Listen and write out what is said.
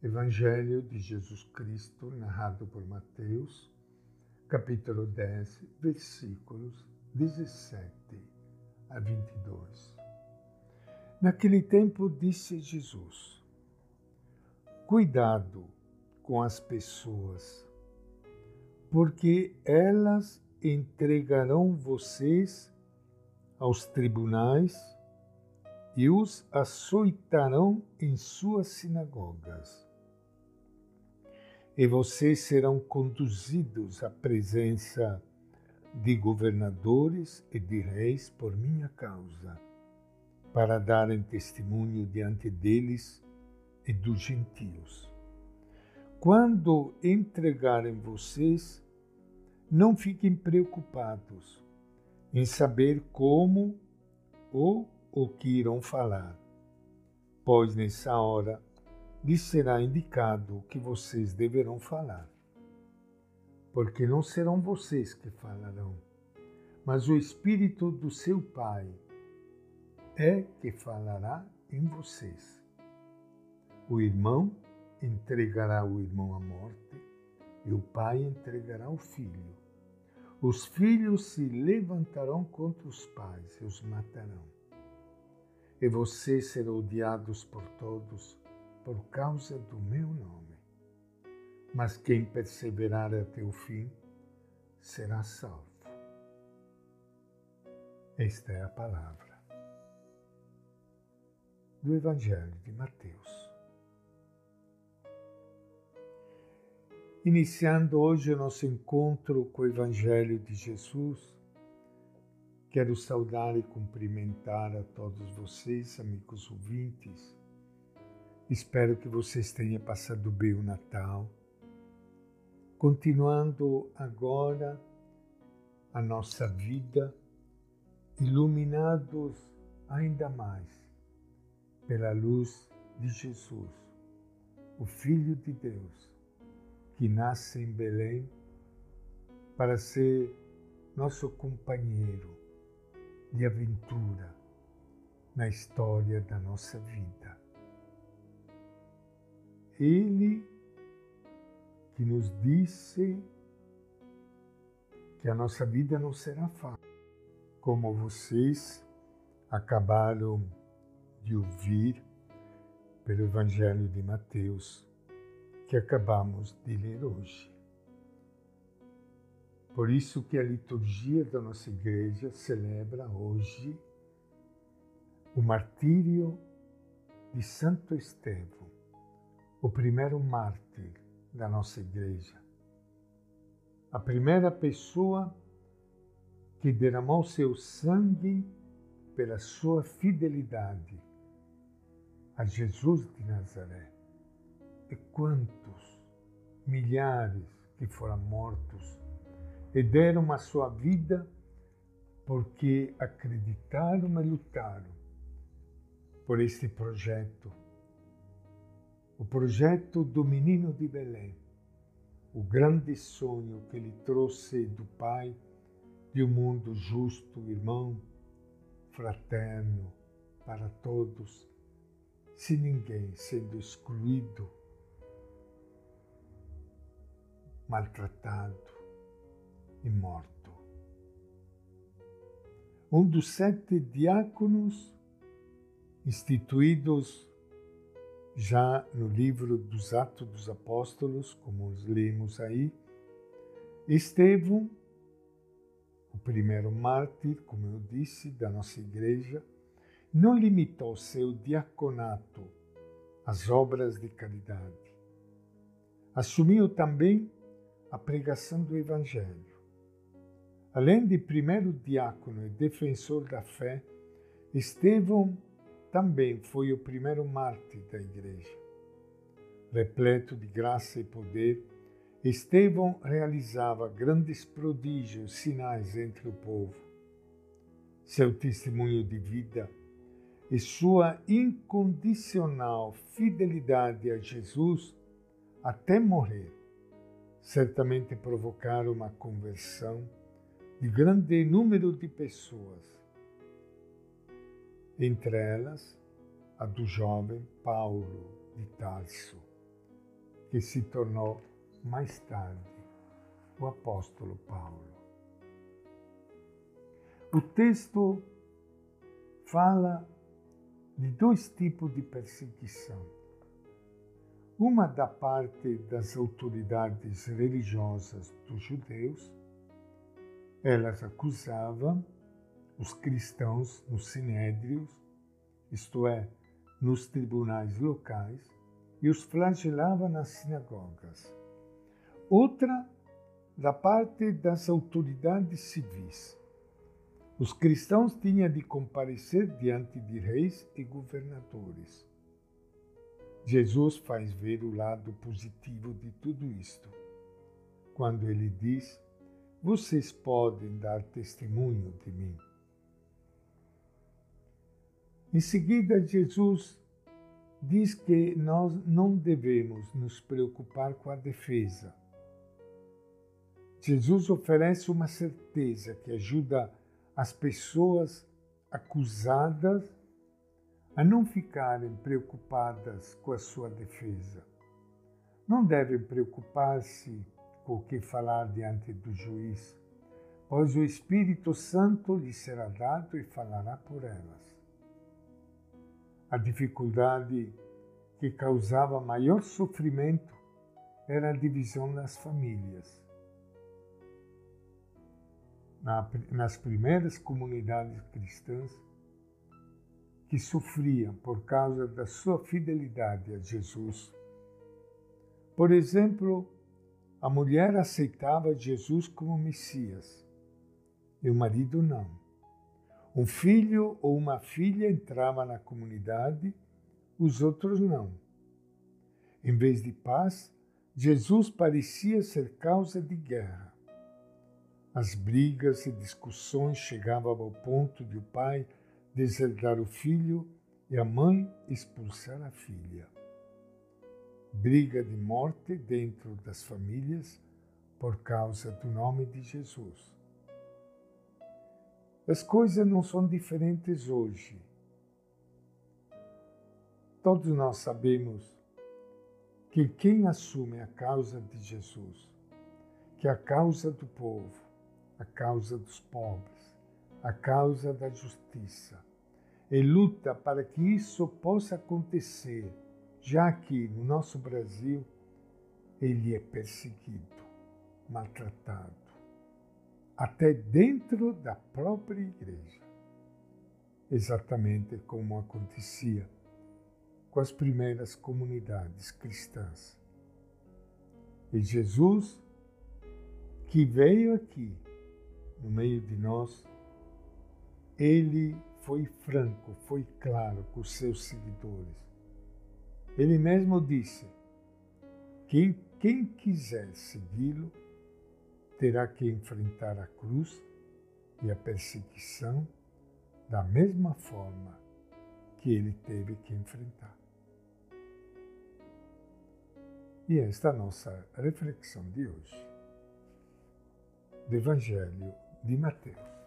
Evangelho de Jesus Cristo, narrado por Mateus, capítulo 10, versículos 17 a 22. Naquele tempo disse Jesus: Cuidado com as pessoas, porque elas entregarão vocês aos tribunais e os açoitarão em suas sinagogas. E vocês serão conduzidos à presença de governadores e de reis por minha causa, para darem testemunho diante deles e dos gentios. Quando entregarem vocês, não fiquem preocupados em saber como ou o que irão falar, pois nessa hora lhes será indicado o que vocês deverão falar. Porque não serão vocês que falarão, mas o Espírito do seu Pai é que falará em vocês. O irmão entregará o irmão à morte e o pai entregará o filho. Os filhos se levantarão contra os pais e os matarão e vocês serão odiados por todos por causa do meu nome. Mas quem perseverar até o fim será salvo. Esta é a palavra do Evangelho de Mateus. Iniciando hoje o nosso encontro com o Evangelho de Jesus, Quero saudar e cumprimentar a todos vocês, amigos ouvintes. Espero que vocês tenham passado bem o Natal. Continuando agora a nossa vida, iluminados ainda mais pela luz de Jesus, o Filho de Deus, que nasce em Belém para ser nosso companheiro de aventura na história da nossa vida. Ele que nos disse que a nossa vida não será fácil, como vocês acabaram de ouvir pelo Evangelho de Mateus que acabamos de ler hoje. Por isso que a liturgia da nossa igreja celebra hoje o martírio de Santo Estevão, o primeiro mártir da nossa igreja. A primeira pessoa que derramou seu sangue pela sua fidelidade a Jesus de Nazaré. E quantos milhares que foram mortos e deram a sua vida porque acreditaram e lutaram por este projeto. O projeto do menino de Belém, o grande sonho que ele trouxe do Pai de um mundo justo, irmão, fraterno para todos, sem ninguém sendo excluído, maltratado e morto. Um dos sete diáconos instituídos já no livro dos Atos dos Apóstolos, como lemos aí, Estevão, o primeiro mártir, como eu disse, da nossa igreja, não limitou seu diaconato às obras de caridade. Assumiu também a pregação do Evangelho Além de primeiro diácono e defensor da fé, Estevão também foi o primeiro mártir da igreja. Repleto de graça e poder, Estevão realizava grandes prodígios, sinais entre o povo. Seu testemunho de vida e sua incondicional fidelidade a Jesus até morrer certamente provocaram uma conversão de grande número de pessoas, entre elas a do jovem Paulo de Tarso, que se tornou mais tarde o apóstolo Paulo. O texto fala de dois tipos de perseguição. Uma da parte das autoridades religiosas dos judeus, elas acusavam os cristãos nos sinédrios, isto é, nos tribunais locais, e os flagelava nas sinagogas. Outra da parte das autoridades civis. Os cristãos tinham de comparecer diante de reis e governadores. Jesus faz ver o lado positivo de tudo isto, quando ele diz: Vocês podem dar testemunho de mim. Em seguida, Jesus diz que nós não devemos nos preocupar com a defesa. Jesus oferece uma certeza que ajuda as pessoas acusadas a não ficarem preocupadas com a sua defesa. Não devem preocupar-se com o que falar diante do juiz, pois o Espírito Santo lhes será dado e falará por elas. A dificuldade que causava maior sofrimento era a divisão nas famílias. nas primeiras comunidades cristãs que sofriam por causa da sua fidelidade a Jesus. Por exemplo, a mulher aceitava Jesus como Messias e o marido não. Um filho ou uma filha entrava na comunidade, os outros não. Em vez de paz, Jesus parecia ser causa de guerra. As brigas e discussões chegavam ao ponto de o pai deserdar o filho e a mãe expulsar a filha. Briga de morte dentro das famílias por causa do nome de Jesus. As coisas não são diferentes hoje. Todos nós sabemos que quem assume a causa de Jesus, que é a causa do povo, a causa dos pobres, a causa da justiça, e luta para que isso possa acontecer, já que no nosso Brasil ele é perseguido, maltratado até dentro da própria igreja. Exatamente como acontecia com as primeiras comunidades cristãs. E Jesus, que veio aqui, no meio de nós, ele foi franco, foi claro com os seus seguidores. Ele mesmo disse: quem, quiser segui-lo, terá que enfrentar a cruz e a perseguição da mesma forma que ele teve que enfrentar. E esta é a nossa reflexão de hoje do Evangelho de Mateus.